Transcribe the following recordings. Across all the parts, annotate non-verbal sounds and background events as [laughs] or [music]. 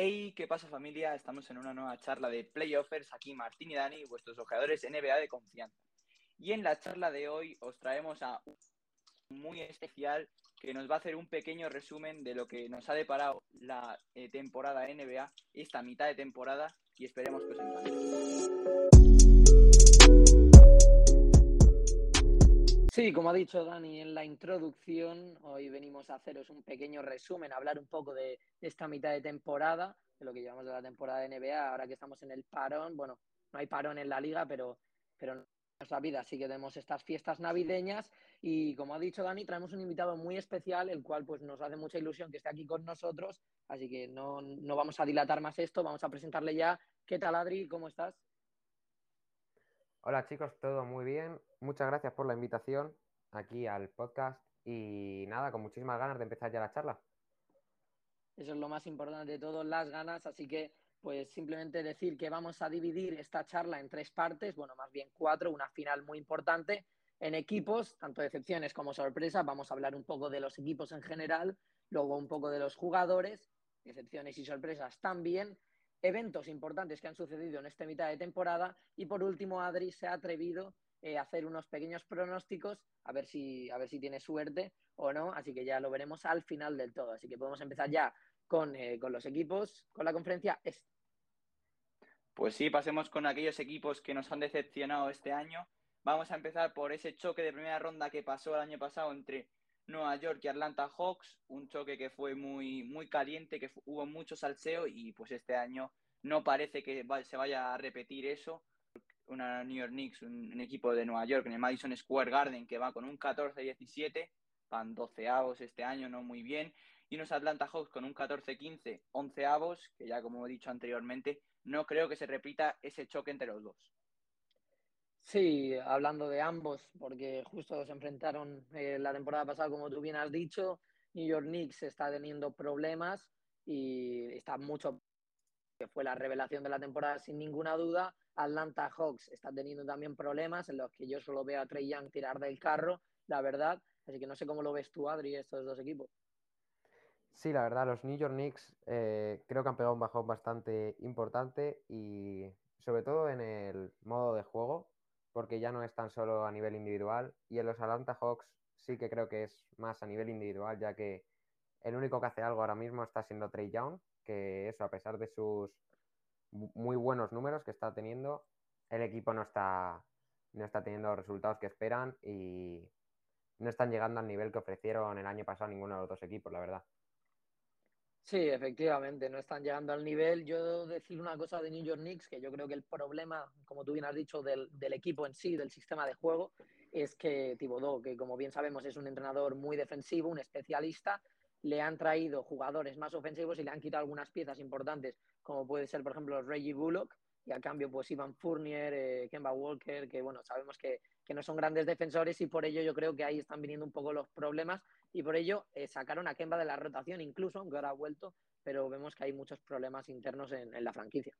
Hey, ¿qué pasa familia? Estamos en una nueva charla de Playoffers, aquí Martín y Dani, vuestros ojeadores NBA de confianza. Y en la charla de hoy os traemos a un muy especial que nos va a hacer un pequeño resumen de lo que nos ha deparado la eh, temporada NBA, esta mitad de temporada, y esperemos que os encante. Sí, como ha dicho Dani en la introducción, hoy venimos a haceros un pequeño resumen, a hablar un poco de esta mitad de temporada, de lo que llevamos de la temporada de NBA, ahora que estamos en el parón, bueno, no hay parón en la liga, pero, pero en nuestra vida sí que tenemos estas fiestas navideñas y como ha dicho Dani, traemos un invitado muy especial, el cual pues nos hace mucha ilusión que esté aquí con nosotros, así que no, no vamos a dilatar más esto, vamos a presentarle ya. ¿Qué tal Adri? ¿Cómo estás? Hola chicos, todo muy bien. Muchas gracias por la invitación aquí al podcast y nada, con muchísimas ganas de empezar ya la charla. Eso es lo más importante de todo, las ganas, así que pues simplemente decir que vamos a dividir esta charla en tres partes, bueno, más bien cuatro, una final muy importante en equipos, tanto decepciones como sorpresas, vamos a hablar un poco de los equipos en general, luego un poco de los jugadores, decepciones y sorpresas también, eventos importantes que han sucedido en esta mitad de temporada y por último Adri se ha atrevido eh, a hacer unos pequeños pronósticos a ver si a ver si tiene suerte o no así que ya lo veremos al final del todo así que podemos empezar ya con, eh, con los equipos con la conferencia este. Pues sí, pasemos con aquellos equipos que nos han decepcionado este año. Vamos a empezar por ese choque de primera ronda que pasó el año pasado entre Nueva York y Atlanta Hawks, un choque que fue muy, muy caliente, que hubo mucho salseo y pues este año no parece que se vaya a repetir eso. Una New York Knicks, un, equipo de Nueva York en el Madison Square Garden que va con un 14-17, van 12 avos este año, no muy bien, y unos Atlanta Hawks con un 14-15, 11 avos, que ya como he dicho anteriormente, no creo que se repita ese choque entre los dos. Sí, hablando de ambos, porque justo se enfrentaron eh, la temporada pasada, como tú bien has dicho, New York Knicks está teniendo problemas y está mucho, que fue la revelación de la temporada sin ninguna duda. Atlanta Hawks está teniendo también problemas en los que yo solo veo a Trey Young tirar del carro, la verdad. Así que no sé cómo lo ves tú, Adri, estos dos equipos. Sí, la verdad, los New York Knicks eh, creo que han pegado un bajón bastante importante y sobre todo en el modo de juego porque ya no es tan solo a nivel individual. Y en los Atlanta Hawks sí que creo que es más a nivel individual, ya que el único que hace algo ahora mismo está siendo Trey Young, que eso, a pesar de sus muy buenos números que está teniendo, el equipo no está, no está teniendo los resultados que esperan y no están llegando al nivel que ofrecieron el año pasado ninguno de los dos equipos, la verdad. Sí, efectivamente, no están llegando al nivel. Yo decir una cosa de New York Knicks, que yo creo que el problema, como tú bien has dicho, del, equipo en sí, del sistema de juego, es que Thibodeau, que como bien sabemos es un entrenador muy defensivo, un especialista, le han traído jugadores más ofensivos y le han quitado algunas piezas importantes, como puede ser, por ejemplo, Reggie Bullock, y a cambio, pues Ivan Fournier, eh, Kemba Walker, que bueno, sabemos que, que, no son grandes defensores y por ello yo creo que ahí están viniendo un poco los problemas y por ello eh, sacaron a Kemba de la rotación incluso, aunque ahora ha vuelto, pero vemos que hay muchos problemas internos en, la franquicia.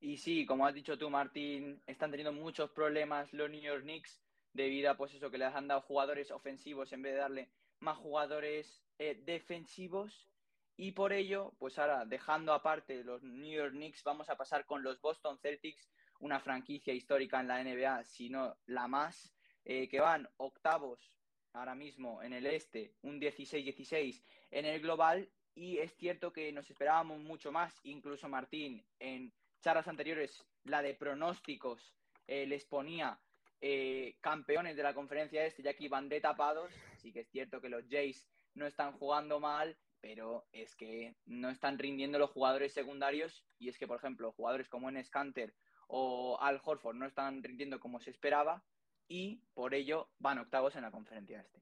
Y sí, como has dicho tú, Martín, están teniendo muchos problemas los New York Knicks debido a pues eso que les han dado jugadores ofensivos en vez de darle más jugadores eh, defensivos y por ello, pues ahora dejando aparte los New York Knicks, vamos a pasar con los Boston Celtics, una franquicia histórica en la NBA, si no la más, eh, que van octavos ahora mismo en el este, un 16-16 en el global. Y es cierto que nos esperábamos mucho más, incluso Martín, en charlas anteriores, la de pronósticos eh, les ponía eh, campeones de la conferencia este, ya que iban de tapados. Así que es cierto que los Jays no están jugando mal pero es que no están rindiendo los jugadores secundarios y es que, por ejemplo, jugadores como en Scanter o Al Horford no están rindiendo como se esperaba y por ello van octavos en la conferencia este.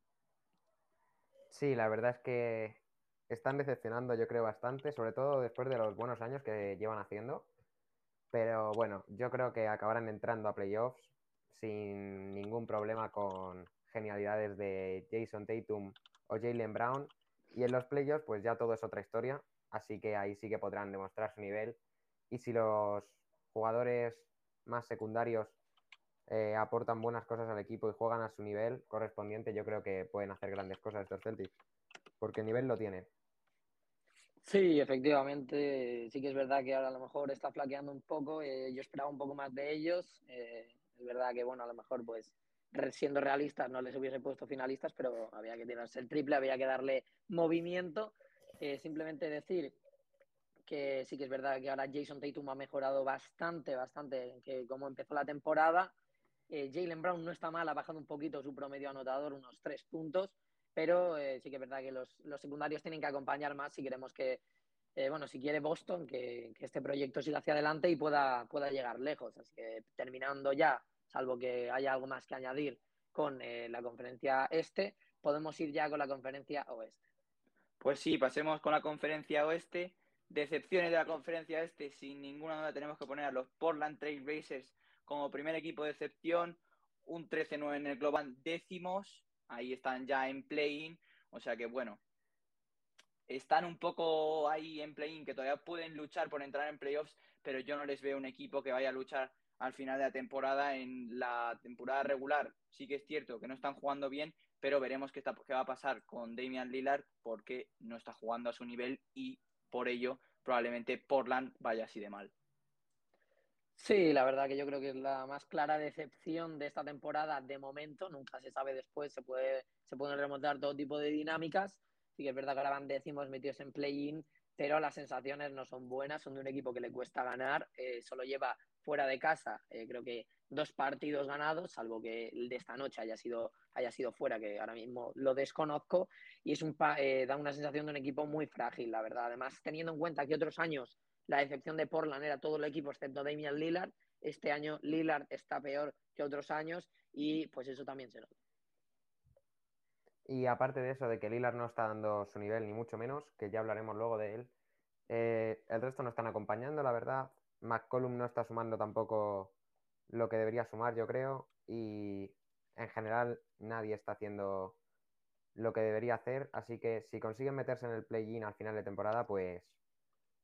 Sí, la verdad es que están decepcionando yo creo bastante, sobre todo después de los buenos años que llevan haciendo. Pero bueno, yo creo que acabarán entrando a playoffs sin ningún problema con genialidades de Jason Tatum o Jalen Brown y en los playoffs, pues ya todo es otra historia, así que ahí sí que podrán demostrar su nivel. Y si los jugadores más secundarios eh, aportan buenas cosas al equipo y juegan a su nivel correspondiente, yo creo que pueden hacer grandes cosas estos Celtics, porque el nivel lo tienen. Sí, efectivamente, sí que es verdad que ahora a lo mejor está flaqueando un poco. Eh, yo esperaba un poco más de ellos. Eh, es verdad que, bueno, a lo mejor, pues, siendo realistas, no les hubiese puesto finalistas, pero había que tirarse el triple, había que darle movimiento. Simplemente decir que sí que es verdad que ahora Jason Tatum ha mejorado bastante, bastante, que como empezó la temporada. Jalen Brown no está mal, ha bajado un poquito su promedio anotador, unos tres puntos pero eh, sí que es verdad que los, secundarios tienen que acompañar más si queremos que, eh, bueno, si quiere Boston, que, este proyecto siga hacia adelante y pueda, pueda llegar lejos. Así que terminando ya, salvo que haya algo más que añadir con eh, la conferencia este, podemos ir ya con la conferencia oeste. Pues sí, pasemos con la conferencia oeste. Decepciones de la conferencia este, sin ninguna duda tenemos que poner a los Portland Trail Racers como primer equipo de excepción, un 13-9 en el global décimos, ahí están ya en play-in, o sea que bueno, están un poco ahí en play-in, que todavía pueden luchar por entrar en playoffs, pero yo no les veo un equipo que vaya a luchar al final de la temporada en la temporada regular. Sí que es cierto que no están jugando bien, pero veremos qué, qué va a pasar con Damian Lillard porque no está jugando a su nivel y por ello probablemente Portland vaya así de mal. Sí, la verdad que yo creo que es la más clara decepción de esta temporada de momento. Nunca se sabe después, se, puede, se pueden remontar todo tipo de dinámicas. Sí que es verdad que ahora van décimos metidos en play-in, pero las sensaciones no son buenas. Son de un equipo que le cuesta ganar. Eh, solo lleva fuera de casa, eh, creo que dos partidos ganados, salvo que el de esta noche haya sido, haya sido fuera, que ahora mismo lo desconozco. Y es un eh, da una sensación de un equipo muy frágil, la verdad. Además, teniendo en cuenta que otros años la decepción de Portland era todo el equipo excepto Damian Lillard. Este año Lillard está peor que otros años y pues eso también se nota. Y aparte de eso, de que Lillard no está dando su nivel, ni mucho menos, que ya hablaremos luego de él, eh, el resto no están acompañando, la verdad. McCollum no está sumando tampoco lo que debería sumar, yo creo. Y en general nadie está haciendo lo que debería hacer. Así que si consiguen meterse en el play-in al final de temporada, pues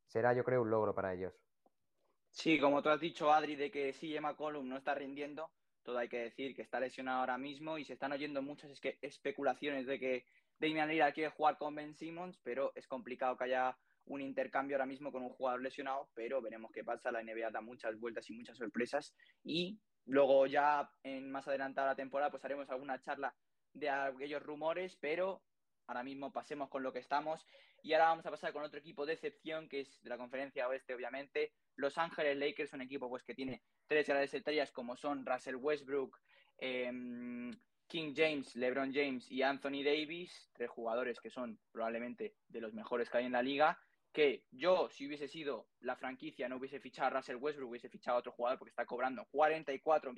será, yo creo, un logro para ellos. Sí, como tú has dicho, Adri, de que si Emma Column no está rindiendo, todo hay que decir que está lesionado ahora mismo y se están oyendo muchas especulaciones de que Damian Lillard quiere jugar con Ben Simmons, pero es complicado que haya un intercambio ahora mismo con un jugador lesionado, pero veremos qué pasa. La NBA da muchas vueltas y muchas sorpresas y luego ya en más adelantada la temporada pues haremos alguna charla de aquellos rumores, pero ahora mismo pasemos con lo que estamos y ahora vamos a pasar con otro equipo de excepción, que es de la conferencia oeste, obviamente. Los Ángeles Lakers, un equipo pues, que tiene tres grandes estrellas como son Russell Westbrook, em, King James, LeBron James y Anthony Davis, tres jugadores que son probablemente de los mejores que hay en la liga. Que yo, si hubiese sido la franquicia, no hubiese fichado a Russell Westbrook, hubiese fichado a otro jugador porque está cobrando 44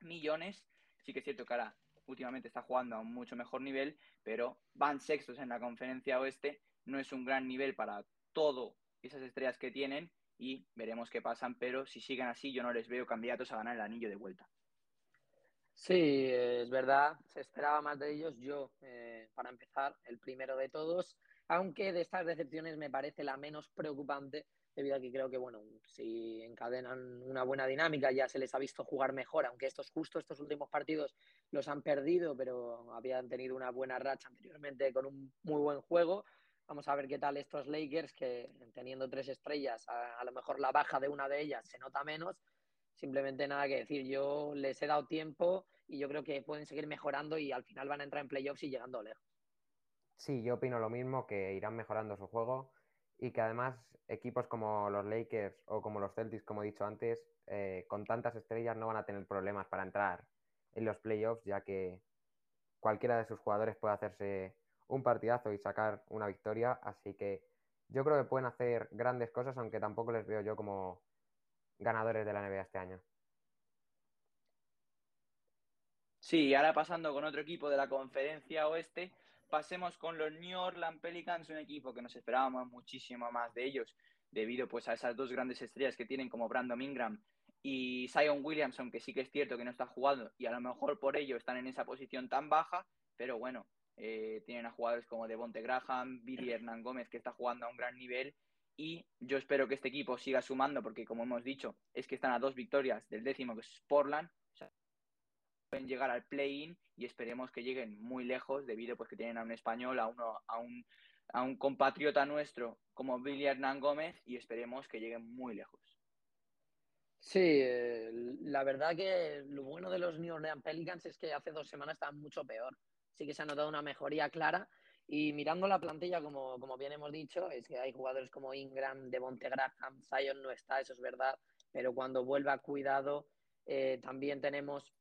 millones. Sí que es cierto que ahora últimamente está jugando a un mucho mejor nivel, pero van sextos en la conferencia oeste no es un gran nivel para todo esas estrellas que tienen y veremos qué pasan, pero si siguen así yo no les veo candidatos a ganar el anillo de vuelta. Sí, es verdad, se esperaba más de ellos. Yo, eh, para empezar, el primero de todos, aunque de estas decepciones me parece la menos preocupante, debido a que creo que, bueno, si encadenan una buena dinámica, ya se les ha visto jugar mejor, aunque estos justo estos últimos partidos los han perdido, pero habían tenido una buena racha anteriormente con un muy buen juego. Vamos a ver qué tal estos Lakers, que teniendo tres estrellas, a, lo mejor la baja de una de ellas se nota menos. Simplemente nada que decir. Yo les he dado tiempo y yo creo que pueden seguir mejorando y al final van a entrar en playoffs y llegando lejos. Sí, yo opino lo mismo, que irán mejorando su juego y que además equipos como los Lakers o como los Celtics, como he dicho antes, eh, con tantas estrellas no van a tener problemas para entrar en los playoffs, ya que cualquiera de sus jugadores puede hacerse un partidazo y sacar una victoria. Así que yo creo que pueden hacer grandes cosas, aunque tampoco les veo yo como ganadores de la NBA este año. Sí, ahora pasando con otro equipo de la conferencia oeste, pasemos con los New Orleans Pelicans, un equipo que nos esperábamos muchísimo más de ellos, debido pues a esas dos grandes estrellas que tienen como Brandon Ingram y Zion Williamson, que sí que es cierto que no está jugando y a lo mejor por ello están en esa posición tan baja, pero bueno, eh, tienen a jugadores como Devonte Graham, Billy [clears throat] Hernán Gómez, que está jugando a un gran nivel. Y yo espero que este equipo siga sumando, porque como hemos dicho, es que están a dos victorias del décimo, que es Portland. Pueden llegar al play-in y esperemos que lleguen muy lejos, debido pues que tienen a un español, a uno, a un a un compatriota nuestro como Billy Hernán Gómez y esperemos que llegue muy lejos. Sí, eh, la verdad que lo bueno de los New Orleans Pelicans es que hace dos semanas estaban mucho peor. Sí que se ha notado una mejoría clara y mirando la plantilla, como, como bien hemos dicho, es que hay jugadores como Ingram, Devonte Graham, Zion no está, eso es verdad, pero cuando vuelva cuidado, eh, también tenemos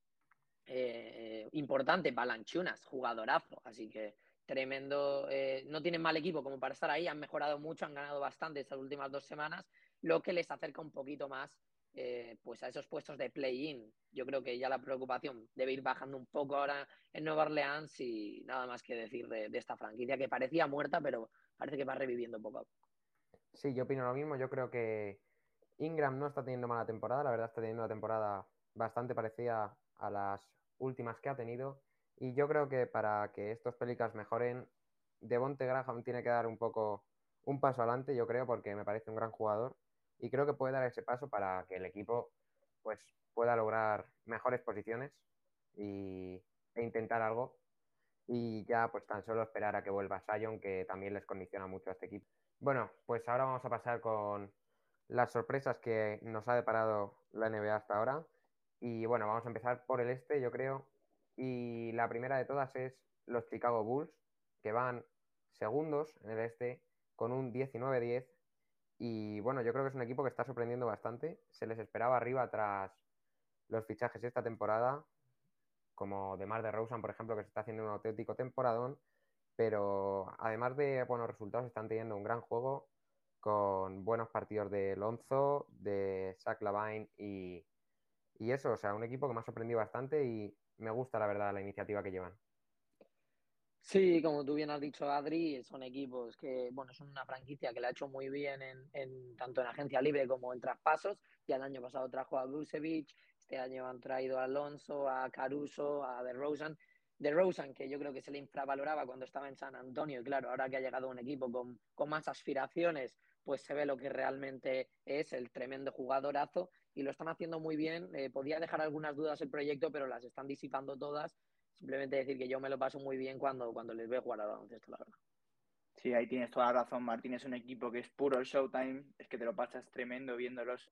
eh, importante Balanchunas, jugadorazo, así que tremendo. Eh, no tienen mal equipo como para estar ahí, han mejorado mucho, han ganado bastante estas últimas dos semanas, lo que les acerca un poquito más eh, pues a esos puestos de play-in. Yo creo que ya la preocupación debe ir bajando un poco ahora en Nueva Orleans y nada más que decir de, esta franquicia que parecía muerta, pero parece que va reviviendo poco a poco. Sí, yo opino lo mismo. Yo creo que Ingram no está teniendo mala temporada, la verdad está teniendo una temporada bastante parecida a las últimas que ha tenido. Y yo creo que para que estos Pelicans mejoren, Devonte Graham tiene que dar un poco un paso adelante, yo creo, porque me parece un gran jugador y creo que puede dar ese paso para que el equipo pues, pueda lograr mejores posiciones y, e intentar algo. Y ya pues tan solo esperar a que vuelva Sion, que también les condiciona mucho a este equipo. Bueno, pues ahora vamos a pasar con las sorpresas que nos ha deparado la NBA hasta ahora. Y bueno, vamos a empezar por el este, yo creo. Y la primera de todas es los Chicago Bulls, que van segundos en el este con un 19-10 y bueno, yo creo que es un equipo que está sorprendiendo bastante. Se les esperaba arriba tras los fichajes esta temporada, como de Mar de Rosen, por ejemplo, que se está haciendo un auténtico temporadón. Pero además de buenos resultados, están teniendo un gran juego con buenos partidos de Lonzo, de Zach Lavine y, y eso. O sea, un equipo que me ha sorprendido bastante y me gusta, la verdad, la iniciativa que llevan. Sí, como tú bien has dicho, Adri, son equipos que, bueno, son una franquicia que le ha hecho muy bien en, tanto en agencia libre como en traspasos. Ya el año pasado trajo a Busevich, este año han traído a Alonso, a Caruso, a DeRozan. DeRozan, que yo creo que se le infravaloraba cuando estaba en San Antonio, y claro, ahora que ha llegado un equipo con, más aspiraciones, pues se ve lo que realmente es el tremendo jugadorazo y lo están haciendo muy bien. Eh, podía dejar algunas dudas el proyecto, pero las están disipando todas simplemente decir que yo me lo paso muy bien cuando, cuando les veo jugar al baloncesto, la verdad. Sí, ahí tienes toda la razón, Martín. Es un equipo que es puro showtime. Es que te lo pasas tremendo viéndolos.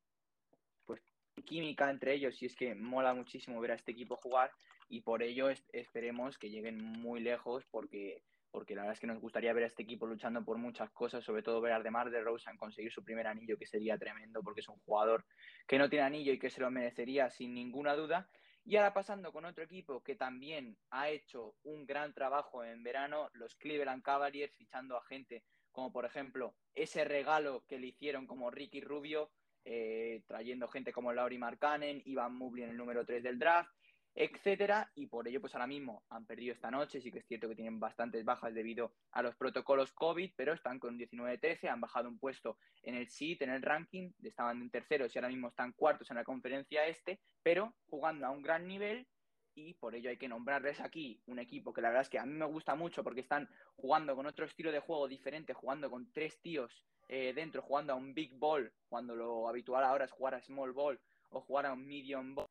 Pues química entre ellos y es que mola muchísimo ver a este equipo jugar y por ello esperemos que lleguen muy lejos porque, porque la verdad es que nos gustaría ver a este equipo luchando por muchas cosas, sobre todo ver a Demar de Rosen conseguir su primer anillo, que sería tremendo porque es un jugador que no tiene anillo y que se lo merecería sin ninguna duda. Y ahora pasando con otro equipo que también ha hecho un gran trabajo en verano, los Cleveland Cavaliers, fichando a gente como por ejemplo ese regalo que le hicieron como Ricky Rubio, eh, trayendo gente como Laurie Markkanen, Ivan Mobley en el número 3 del draft, etcétera, y por ello pues ahora mismo han perdido esta noche, sí que es cierto que tienen bastantes bajas debido a los protocolos COVID, pero están con 19-13, han bajado un puesto en el SIT, en el ranking, estaban en terceros y ahora mismo están cuartos en la conferencia este, pero jugando a un gran nivel y por ello hay que nombrarles aquí un equipo que la verdad es que a mí me gusta mucho porque están jugando con otro estilo de juego diferente, jugando con tres tíos eh, dentro, jugando a un big ball, cuando lo habitual ahora es jugar a small ball o jugar a un medium ball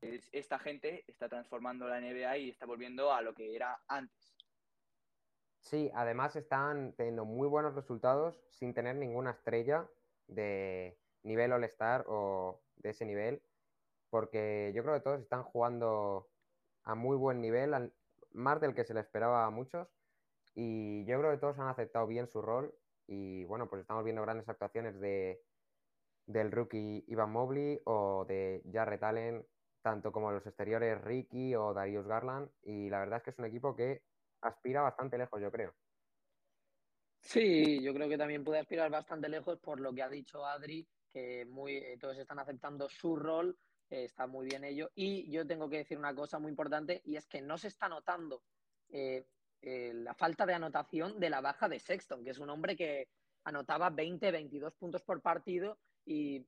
esta gente está transformando la NBA y está volviendo a lo que era antes. Sí, además están teniendo muy buenos resultados sin tener ninguna estrella de nivel All-Star o de ese nivel, porque yo creo que todos están jugando a muy buen nivel, más del que se le esperaba a muchos, y yo creo que todos han aceptado bien su rol y bueno, pues estamos viendo grandes actuaciones de, del rookie Ivan Mobley o de Jarrett Allen tanto como los exteriores Ricky o Darius Garland, y la verdad es que es un equipo que aspira bastante lejos, yo creo. Sí, yo creo que también puede aspirar bastante lejos por lo que ha dicho Adri, que muy, eh, todos están aceptando su rol, eh, está muy bien ello. Y yo tengo que decir una cosa muy importante, y es que no se está notando eh, la falta de anotación de la baja de Sexton, que es un hombre que anotaba 20, 22 puntos por partido y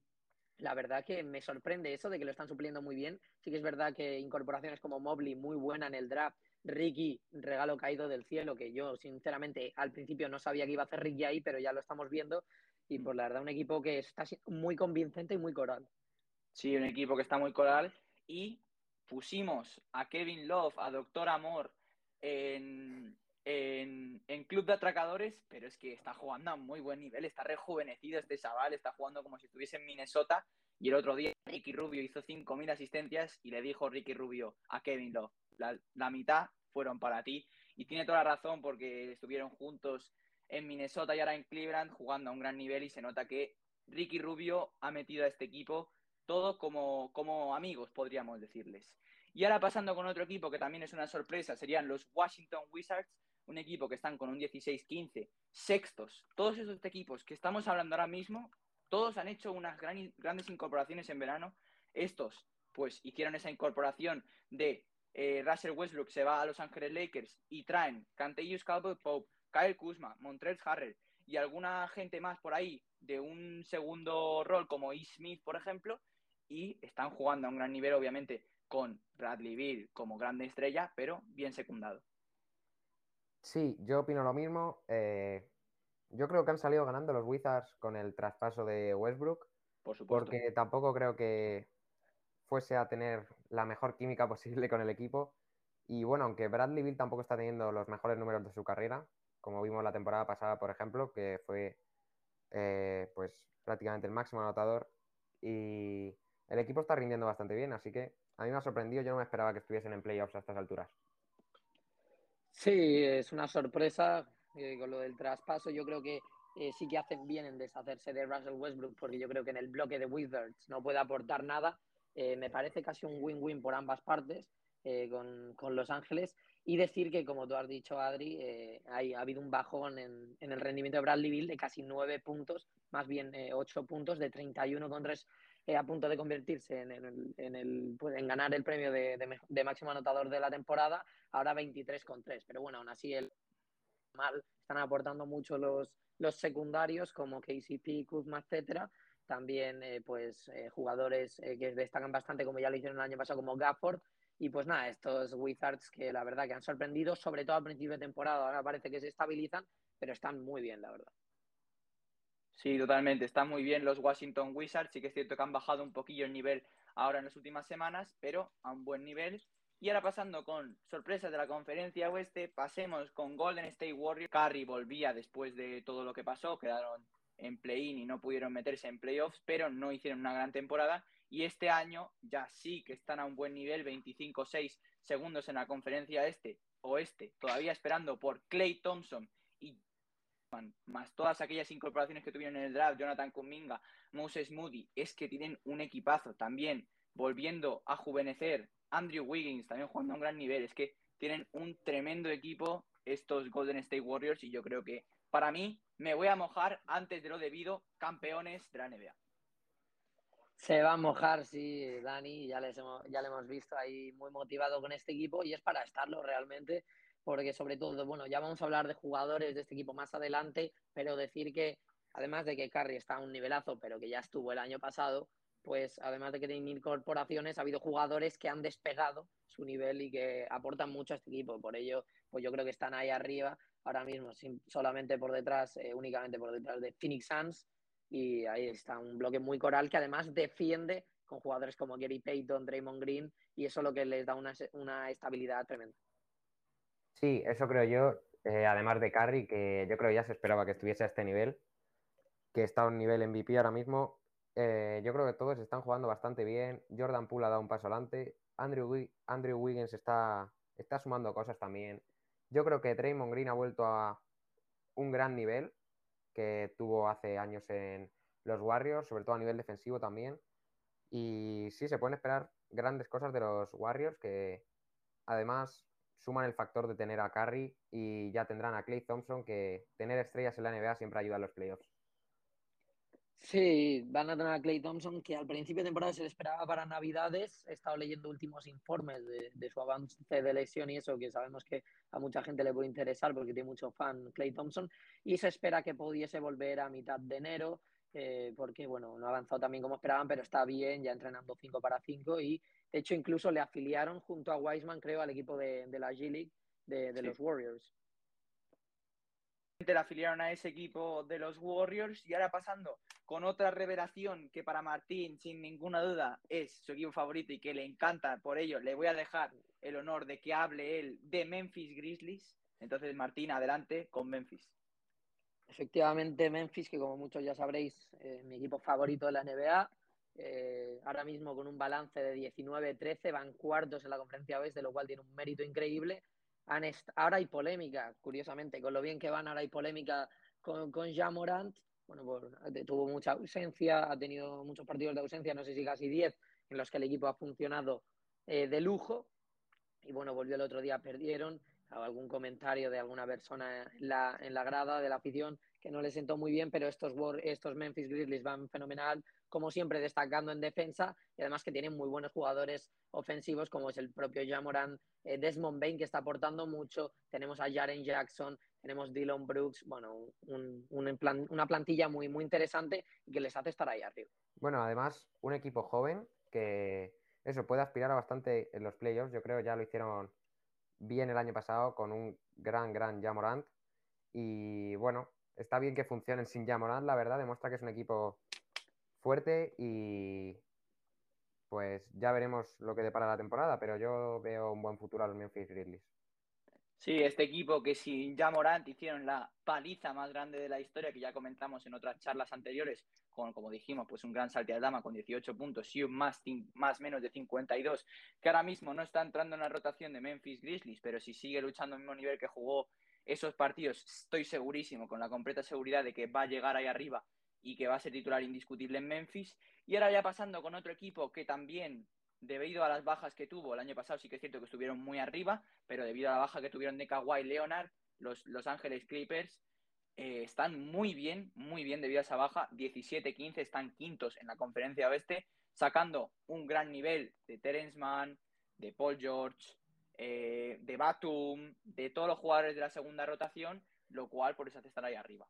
la verdad que me sorprende eso de que lo están supliendo muy bien. Sí que es verdad que incorporaciones como Mobley, muy buena en el draft. Ricky, regalo caído del cielo, que yo sinceramente al principio no sabía que iba a hacer Ricky ahí, pero ya lo estamos viendo. Y pues, la verdad, un equipo que está muy convincente y muy coral. Sí, un equipo que está muy coral. Y pusimos a Kevin Love, a Doctor Amor, en, en, club de atracadores, pero es que está jugando a muy buen nivel, está rejuvenecido este chaval, está jugando como si estuviese en Minnesota. Y el otro día Ricky Rubio hizo 5.000 asistencias y le dijo Ricky Rubio a Kevin Love, la, mitad fueron para ti. Y tiene toda la razón porque estuvieron juntos en Minnesota y ahora en Cleveland jugando a un gran nivel y se nota que Ricky Rubio ha metido a este equipo todo como, como amigos, podríamos decirles. Y ahora pasando con otro equipo que también es una sorpresa, serían los Washington Wizards, un equipo que están con un 16-15, sextos. Todos esos equipos que estamos hablando ahora mismo, todos han hecho unas grandes incorporaciones en verano. Estos, pues, hicieron esa incorporación de eh, Russell Westbrook se va a Los Ángeles Lakers y traen Canteus Cowboy Pope, Kyle Kuzma, Montrezl Harrell y alguna gente más por ahí de un segundo rol como E. Smith, por ejemplo, y están jugando a un gran nivel, obviamente, con Bradley Bill como grande estrella, pero bien secundado. Sí, yo opino lo mismo. Eh, yo creo que han salido ganando los Wizards con el traspaso de Westbrook. Por supuesto. Porque tampoco creo que fuese a tener la mejor química [laughs] posible con el equipo. Y bueno, aunque Bradley Bill tampoco está teniendo los mejores números de su carrera, como vimos la temporada pasada, por ejemplo, que fue eh, pues prácticamente el máximo anotador. Y el equipo está rindiendo bastante bien, así que a mí me ha sorprendido. Yo no me esperaba que estuviesen en playoffs a estas alturas. Sí, es una sorpresa eh, con lo del traspaso. Yo creo que eh, sí que hacen bien en deshacerse de Russell Westbrook, porque yo creo que en el bloque de Wizards no puede aportar nada. Eh, me parece casi un win-win por ambas partes con, con, Los Ángeles. Y decir que, como tú has dicho, Adri, hay, ha habido un bajón en, en, el rendimiento de Bradley Bill de casi nueve puntos, más bien ocho puntos, de 31 tres a punto de convertirse en, el, en, el, pues, en ganar el premio de, de, máximo anotador de la temporada, ahora 23 con 3. Pero bueno, aún así el mal están aportando mucho los, los secundarios como KCP, Kuzma, etcétera. También eh, pues eh, jugadores eh, que destacan bastante como ya lo hicieron el año pasado como Gafford. Y pues nada, estos Wizards que la verdad que han sorprendido, sobre todo al principio de temporada, ahora parece que se estabilizan, pero están muy bien, la verdad. Sí, totalmente. Están muy bien los Washington Wizards. Sí que es cierto que han bajado un poquillo el nivel ahora en las últimas semanas, pero a un buen nivel. Y ahora pasando con sorpresas de la conferencia oeste, pasemos con Golden State Warriors. Curry volvía después de todo lo que pasó, quedaron en play-in y no pudieron meterse en playoffs, pero no hicieron una gran temporada. Y este año ya sí que están a un buen nivel, 25-6 segundos en la conferencia este, oeste, todavía esperando por Clay Thompson más todas aquellas incorporaciones que tuvieron en el draft, Jonathan Kuminga, Moses Moody, es que tienen un equipazo también, volviendo a juvenecer, Andrew Wiggins también jugando a un gran nivel, es que tienen un tremendo equipo estos Golden State Warriors y yo creo que para mí me voy a mojar antes de lo debido, campeones de la NBA. Se va a mojar, sí, Dani, ya, les hemos, ya le hemos visto ahí muy motivado con este equipo y es para estarlo realmente porque sobre todo, bueno, ya vamos a hablar de jugadores de este equipo más adelante, pero decir que además de que Curry está a un nivelazo, pero que ya estuvo el año pasado, pues además de que tienen incorporaciones, ha habido jugadores que han despegado su nivel y que aportan mucho a este equipo. Por ello, pues yo creo que están ahí arriba ahora mismo, solamente por detrás, eh, únicamente por detrás de Phoenix Suns. Y ahí está un bloque muy coral que además defiende con jugadores como Gary Payton, Draymond Green, y eso es lo que les da una, una estabilidad tremenda. Sí, eso creo yo. Eh, además de Curry, que yo creo ya se esperaba que estuviese a este nivel, que está a un nivel MVP ahora mismo. Eh, yo creo que todos están jugando bastante bien. Jordan Poole ha dado un paso adelante. Andrew, Andrew Wiggins está, está sumando cosas también. Yo creo que Draymond Green ha vuelto a un gran nivel que tuvo hace años en los Warriors, sobre todo a nivel defensivo también. Y sí, se pueden esperar grandes cosas de los Warriors que además suman el factor de tener a Curry y ya tendrán a Clay Thompson, que tener estrellas en la NBA siempre ayuda a los playoffs. Sí, van a tener a Clay Thompson, que al principio de temporada se le esperaba para Navidades. He estado leyendo últimos informes de, su avance de lesión y eso, que sabemos que a mucha gente le puede interesar porque tiene mucho fan Clay Thompson. Y se espera que pudiese volver a mitad de enero, eh, porque bueno, no ha avanzado también como esperaban, pero está bien, ya entrenando 5 para 5 y de hecho, incluso le afiliaron junto a Wiseman, creo, al equipo de, la G-League de, los Warriors. Le afiliaron a ese equipo de los Warriors y ahora pasando con otra revelación que para Martín, sin ninguna duda, es su equipo favorito y que le encanta. Por ello, le voy a dejar el honor de que hable él de Memphis Grizzlies. Entonces, Martín, adelante con Memphis. Efectivamente, Memphis, que como muchos ya sabréis, es mi equipo favorito de la NBA. Eh, ahora mismo con un balance de 19-13, van cuartos en la conferencia oeste, lo cual tiene un mérito increíble. ahora hay polémica, curiosamente, con lo bien que van, ahora hay polémica con, con Jamorant. Bueno, pues, tuvo mucha ausencia, ha tenido muchos partidos de ausencia, no sé si casi 10, en los que el equipo ha funcionado eh, de lujo. Y bueno, volvió el otro día, perdieron algún comentario de alguna persona en la, en la grada de la afición que no le sentó muy bien, pero estos, estos Memphis Grizzlies van fenomenal, como siempre destacando en defensa y además que tienen muy buenos jugadores ofensivos como es el propio Jamoran, eh, Desmond Bain que está aportando mucho, tenemos a Jaren Jackson, tenemos Dylan Brooks, bueno, un, una plantilla muy, muy interesante que les hace estar ahí arriba. Bueno, además, un equipo joven que eso puede aspirar a bastante en los playoffs, yo creo ya lo hicieron bien el año pasado con un gran, gran Jamorant. Y bueno, está bien que funcionen sin Jamorant, la verdad, demuestra que es un equipo fuerte y pues ya veremos lo que depara la temporada, pero yo veo un buen futuro a los Memphis Grizzlies. Sí, este equipo que sin Jamorant hicieron la paliza más grande de la historia, que ya comentamos en otras charlas anteriores, con, como dijimos, pues un gran salto de dama con 18 puntos y un más, más menos de 52, que ahora mismo no está entrando en la rotación de Memphis Grizzlies, pero si sigue luchando al mismo nivel que jugó esos partidos, estoy segurísimo, con la completa seguridad de que va a llegar ahí arriba y que va a ser titular indiscutible en Memphis. Y ahora ya pasando con otro equipo que también debido a las bajas que tuvo el año pasado, sí que es cierto que estuvieron muy arriba, pero debido a la baja que tuvieron de Kawhi Leonard, los Los Ángeles Clippers eh, están muy bien, muy bien debido a esa baja. 17-15 están quintos en la conferencia oeste, sacando un gran nivel de Terence Mann, de Paul George, eh, de Batum, de todos los jugadores de la segunda rotación, lo cual por eso hace estar ahí arriba.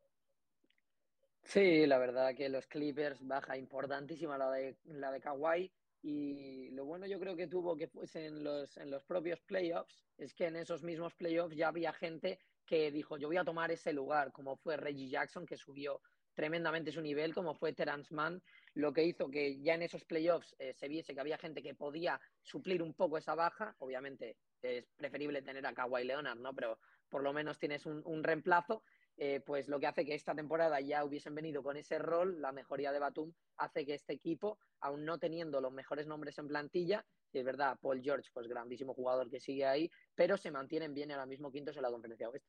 Sí, la verdad que los Clippers baja importantísima la de, la de Kawhi y lo bueno yo creo que tuvo que fuese en los, en los propios playoffs es que en esos mismos playoffs ya había gente que dijo yo voy a tomar ese lugar, como fue Reggie Jackson, que subió tremendamente su nivel, como fue Terence Mann, lo que hizo que ya en esos playoffs eh, se viese que había gente que podía suplir un poco esa baja. Obviamente es preferible tener a Kawhi Leonard, ¿no? Pero por lo menos tienes un, un reemplazo. Eh, pues lo que hace que esta temporada ya hubiesen venido con ese rol, la mejoría de Batum, hace que este equipo, aún no teniendo los mejores nombres en plantilla, y es verdad, Paul George, pues grandísimo jugador que sigue ahí, pero se mantienen bien ahora mismo quintos en la conferencia oeste.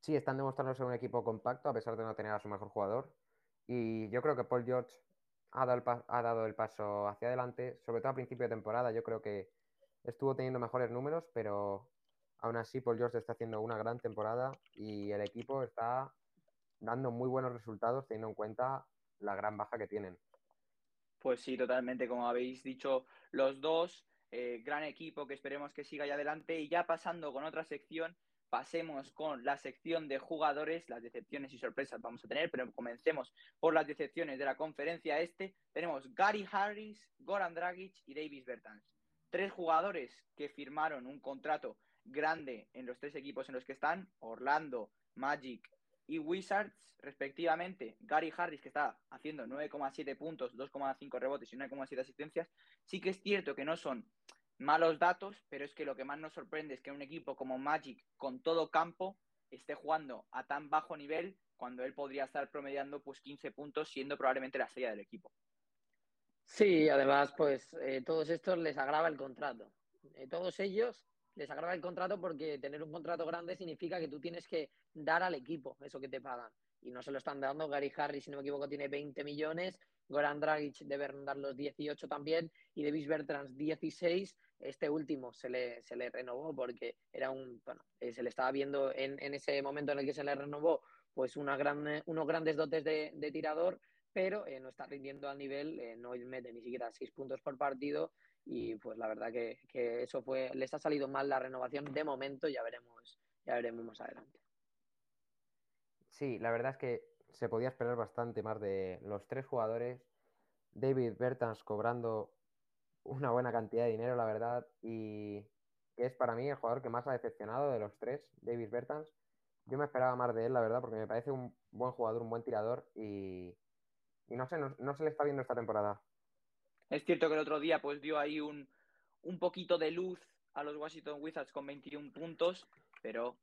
Sí, están demostrando ser un equipo compacto a pesar de no tener a su mejor jugador. Y yo creo que Paul George ha dado el, ha dado el paso hacia adelante, sobre todo a principio de temporada. Yo creo que estuvo teniendo mejores números, pero Aún así, Paul George está haciendo una gran temporada y el equipo está dando muy buenos resultados teniendo en cuenta la gran baja que tienen. Pues sí, totalmente, como habéis dicho los dos, eh, gran equipo que esperemos que siga ahí adelante. Y ya pasando con otra sección, pasemos con la sección de jugadores, las decepciones y sorpresas vamos a tener, pero comencemos por las decepciones de la conferencia este. Tenemos Gary Harris, Goran Dragic y Davis Bertans. Tres jugadores que firmaron un contrato grande en los tres equipos en los que están, Orlando, Magic y Wizards, respectivamente. Gary Harris, que está haciendo 9,7 puntos, 2,5 rebotes y 1,7 asistencias. Sí que es cierto que no son malos datos, pero es que lo que más nos sorprende es que un equipo como Magic, con todo campo, esté jugando a tan bajo nivel cuando él podría estar promediando pues 15 puntos, siendo probablemente la estrella del equipo. Sí, además, pues eh, todos estos les agrava el contrato. Eh, todos ellos les agrava el contrato porque tener un contrato grande significa que tú tienes que dar al equipo eso que te pagan. Y no se lo están dando. Gary Harris, si no me equivoco, tiene 20 millones. Goran Dragic debe dar los 18 también. Y Davis Bertrands 16. Este último se le, se le renovó porque era un. Bueno, eh, se le estaba viendo en, en, ese momento en el que se le renovó, pues una gran, unos grandes dotes de, de tirador pero eh, no está rindiendo al nivel, eh, no mete ni siquiera 6 puntos por partido y pues la verdad que, eso fue, les ha salido mal la renovación de momento, ya veremos, ya veremos más adelante. Sí, la verdad es que se podía esperar bastante más de los tres jugadores. David Bertans cobrando una buena cantidad de dinero, la verdad, y que es para mí el jugador que más ha decepcionado de los tres, David Bertans. Yo me esperaba más de él, la verdad, porque me parece un buen jugador, un buen tirador y, no sé, no se le está viendo esta temporada. Es cierto que el otro día pues dio ahí un, un poquito de luz a los Washington Wizards con 21 puntos, pero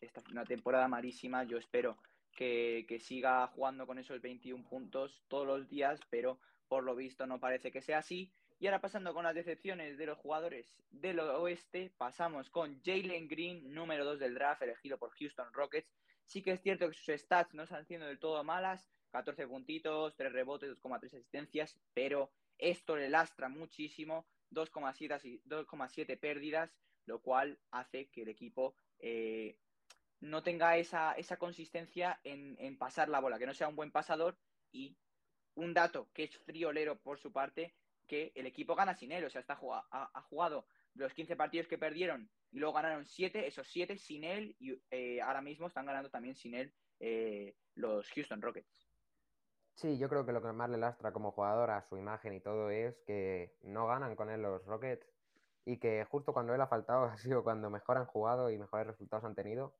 está una temporada malísima. Yo espero que, que siga jugando con esos 21 puntos todos los días, pero por lo visto no parece que sea así. Y ahora pasando con las decepciones de los jugadores del oeste, pasamos con Jalen Green, número 2 del draft, elegido por Houston Rockets. Sí que es cierto que sus stats no están siendo del todo malas, 14 puntitos, 3 rebotes, 2,3 asistencias, pero esto le lastra muchísimo, 2,7 pérdidas, lo cual hace que el equipo eh, no tenga esa, esa consistencia en, pasar la bola, que no sea un buen pasador y un dato que es friolero por su parte, que el equipo gana sin él, o sea, está, ha, ha jugado los 15 partidos que perdieron y luego ganaron 7, esos 7 sin él y eh, ahora mismo están ganando también sin él eh, los Houston Rockets. Sí, yo creo que lo que más le lastra como jugador a su imagen y todo es que no ganan con él los Rockets y que justo cuando él ha faltado [laughs] ha sido cuando mejor han jugado y mejores resultados han tenido.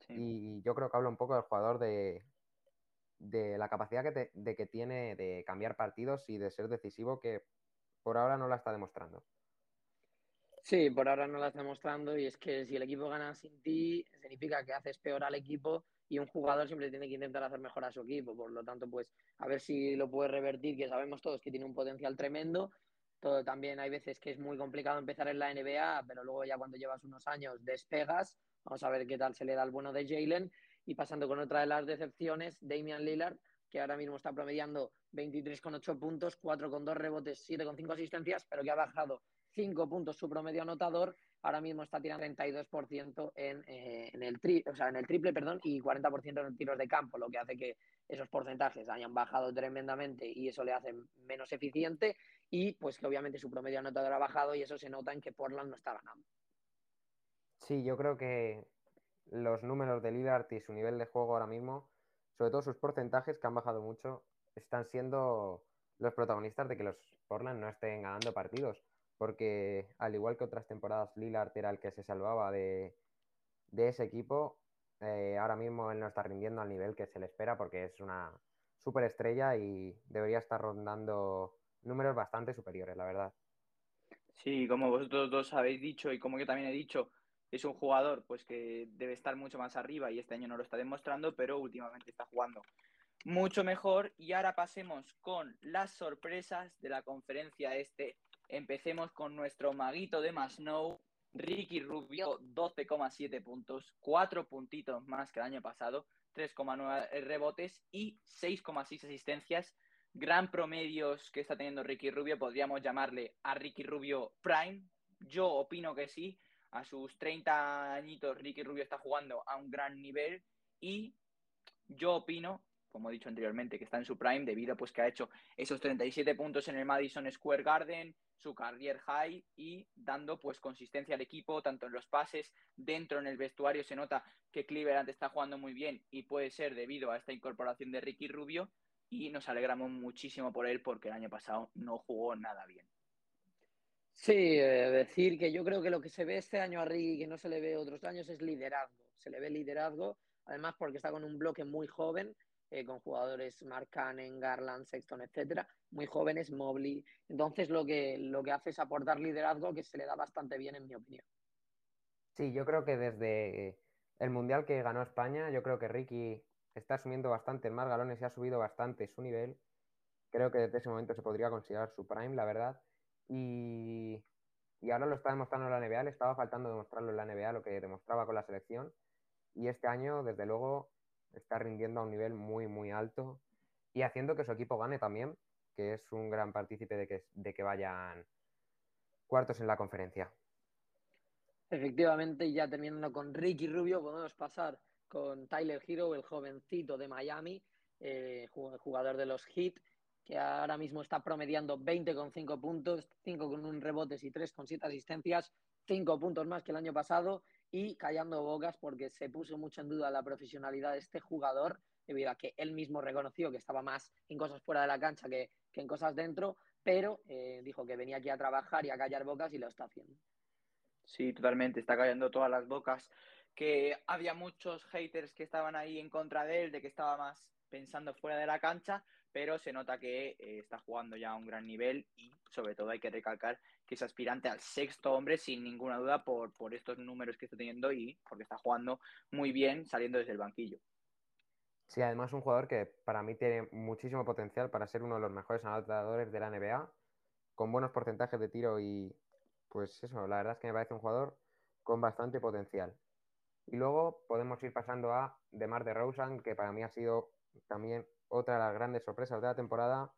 Sí. Y yo creo que habla un poco del jugador de, de la capacidad que, te, de que tiene de cambiar partidos y de ser decisivo que por ahora no la está demostrando. Sí, por ahora no la está demostrando y es que si el equipo gana sin ti, significa que haces peor al equipo y un jugador siempre tiene que intentar hacer mejor a su equipo. Por lo tanto, pues a ver si lo puede revertir, que sabemos todos que tiene un potencial tremendo. Todo, también hay veces que es muy complicado empezar en la NBA, pero luego ya cuando llevas unos años despegas. Vamos a ver qué tal se le da al bueno de Jalen. Y pasando con otra de las decepciones, Damian Lillard, que ahora mismo está promediando 23,8 puntos, 4,2 rebotes, 7,5 asistencias, pero que ha bajado 5 puntos su promedio anotador. Ahora mismo está tirando 32% en, eh, en, el tri o sea, en el triple perdón, y 40% en tiros de campo, lo que hace que esos porcentajes hayan bajado tremendamente y eso le hace menos eficiente. Y pues que obviamente su promedio anotador ha bajado y eso se nota en que Portland no está ganando. Sí, yo creo que los números de Lillard y su nivel de juego ahora mismo, sobre todo sus porcentajes que han bajado mucho, están siendo los protagonistas de que los Portland no estén ganando partidos. Porque al igual que otras temporadas, Lillard era el que se salvaba de, de ese equipo. Eh, ahora mismo él no está rindiendo al nivel que se le espera porque es una superestrella y debería estar rondando números bastante superiores, la verdad. Sí, como vosotros dos habéis dicho y como yo también he dicho, es un jugador pues que debe estar mucho más arriba y este año no lo está demostrando, pero últimamente está jugando mucho mejor. Y ahora pasemos con las sorpresas de la conferencia este. Empecemos con nuestro maguito de Masnow, Ricky Rubio, 12,7 puntos, 4 puntitos más que el año pasado, 3,9 rebotes y 6,6 asistencias. Gran promedios que está teniendo Ricky Rubio, podríamos llamarle a Ricky Rubio Prime. Yo opino que sí, a sus 30 añitos Ricky Rubio está jugando a un gran nivel y yo opino, como he dicho anteriormente, que está en su prime debido a pues, que ha hecho esos 37 puntos en el Madison Square Garden, su career high y dando pues consistencia al equipo, tanto en los pases, dentro en el vestuario se nota que Cleveland está jugando muy bien y puede ser debido a esta incorporación de Ricky Rubio y nos alegramos muchísimo por él porque el año pasado no jugó nada bien. Sí, eh, decir que yo creo que lo que se ve este año a Ricky que no se le ve otros años es liderazgo. Se le ve liderazgo, además porque está con un bloque muy joven, eh, con jugadores Mark Cannon, Garland, Sexton, etcétera, muy jóvenes, Mobley. Entonces lo que, lo que hace es aportar liderazgo que se le da bastante bien, en mi opinión. Sí, yo creo que desde el Mundial que ganó España, yo creo que Ricky está asumiendo bastante más galones y ha subido bastante su nivel. Creo que desde ese momento se podría considerar su prime, la verdad. Y, y ahora lo está demostrando la NBA, le estaba faltando demostrarlo en la NBA, lo que demostraba con la selección. Y este año, desde luego, está rindiendo a un nivel muy, muy alto y haciendo que su equipo gane también, que es un gran partícipe de que, de que vayan cuartos en la conferencia. Efectivamente, ya terminando con Ricky Rubio, podemos pasar con Tyler Hero, el jovencito de Miami, eh, jugador de los Heat, que ahora mismo está promediando 20,5 puntos, 5 con un rebotes y 3 con 7 asistencias, 5 puntos más que el año pasado y callando bocas porque se puso mucho en duda la profesionalidad de este jugador debido a que él mismo reconoció que estaba más en cosas fuera de la cancha que, que en cosas dentro, pero eh, dijo que venía aquí a trabajar y a callar bocas y lo está haciendo. Sí, totalmente, está callando todas las bocas, que había muchos haters que estaban ahí en contra de él, de que estaba más pensando fuera de la cancha, pero se nota que eh, está jugando ya a un gran nivel y sobre todo hay que recalcar que es aspirante al sexto hombre sin ninguna duda por, por estos números que está teniendo y porque está jugando muy bien saliendo desde el banquillo. Sí, además un jugador que para mí tiene muchísimo potencial para ser uno de los mejores anotadores de la NBA, con buenos porcentajes de tiro y pues eso, la verdad es que me parece un jugador con bastante potencial. Y luego podemos ir pasando a DeMar DeRozan, que para mí ha sido también otra de las grandes sorpresas de la temporada,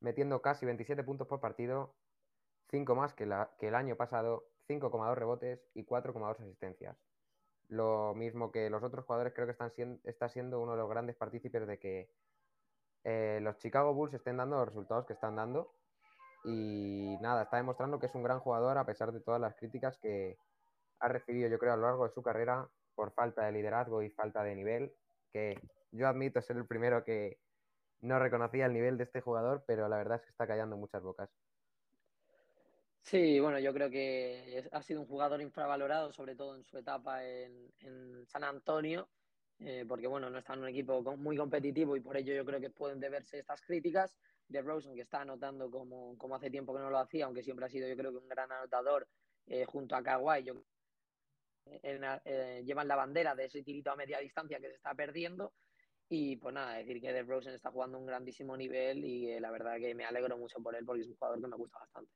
metiendo casi 27 puntos por partido, 5 más que, el año pasado, 5,2 rebotes y 4,2 asistencias. Lo mismo que los otros jugadores, creo que están está siendo uno de los grandes partícipes de que eh, los Chicago Bulls estén dando los resultados que están dando. Y nada, está demostrando que es un gran jugador a pesar de todas las críticas que ha recibido, yo creo, a lo largo de su carrera por falta de liderazgo y falta de nivel, que yo admito ser el primero que no reconocía el nivel de este jugador, pero la verdad es que está callando muchas bocas. Sí, bueno, yo creo que ha sido un jugador infravalorado, sobre todo en su etapa en, San Antonio, eh, porque bueno, no está en un equipo muy competitivo y por ello yo creo que pueden deberse estas críticas. De Rosen, que está anotando como, como hace tiempo que no lo hacía, aunque siempre ha sido yo creo que un gran anotador eh, junto a Kawhi, eh, llevan la bandera de ese tirito a media distancia que se está perdiendo. Y pues nada, decir que De Rosen está jugando un grandísimo nivel y eh, la verdad que me alegro mucho por él porque es un jugador que me gusta bastante.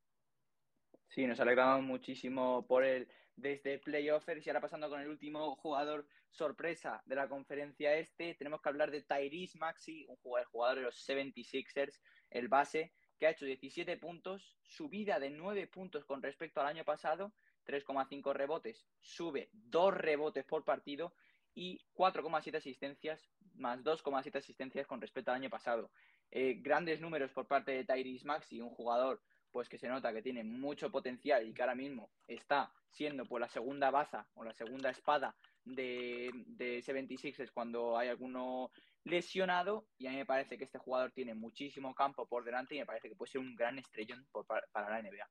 Sí, nos alegramos muchísimo por él desde playoffers y ahora pasando con el último jugador sorpresa de la conferencia este, tenemos que hablar de Tyrese Maxi, un jugador, jugador de los 76ers, el base, que ha hecho 17 puntos, subida de 9 puntos con respecto al año pasado 3,5 rebotes, sube 2 rebotes por partido y 4,7 asistencias, más 2,7 asistencias con respecto al año pasado. Eh, grandes números por parte de Tyrese Maxi, un jugador pues que se nota que tiene mucho potencial y que ahora mismo está siendo pues la segunda baza o la segunda espada de, de 76 cuando hay alguno lesionado y a mí me parece que este jugador tiene muchísimo campo por delante y me parece que puede ser un gran estrellón para la NBA.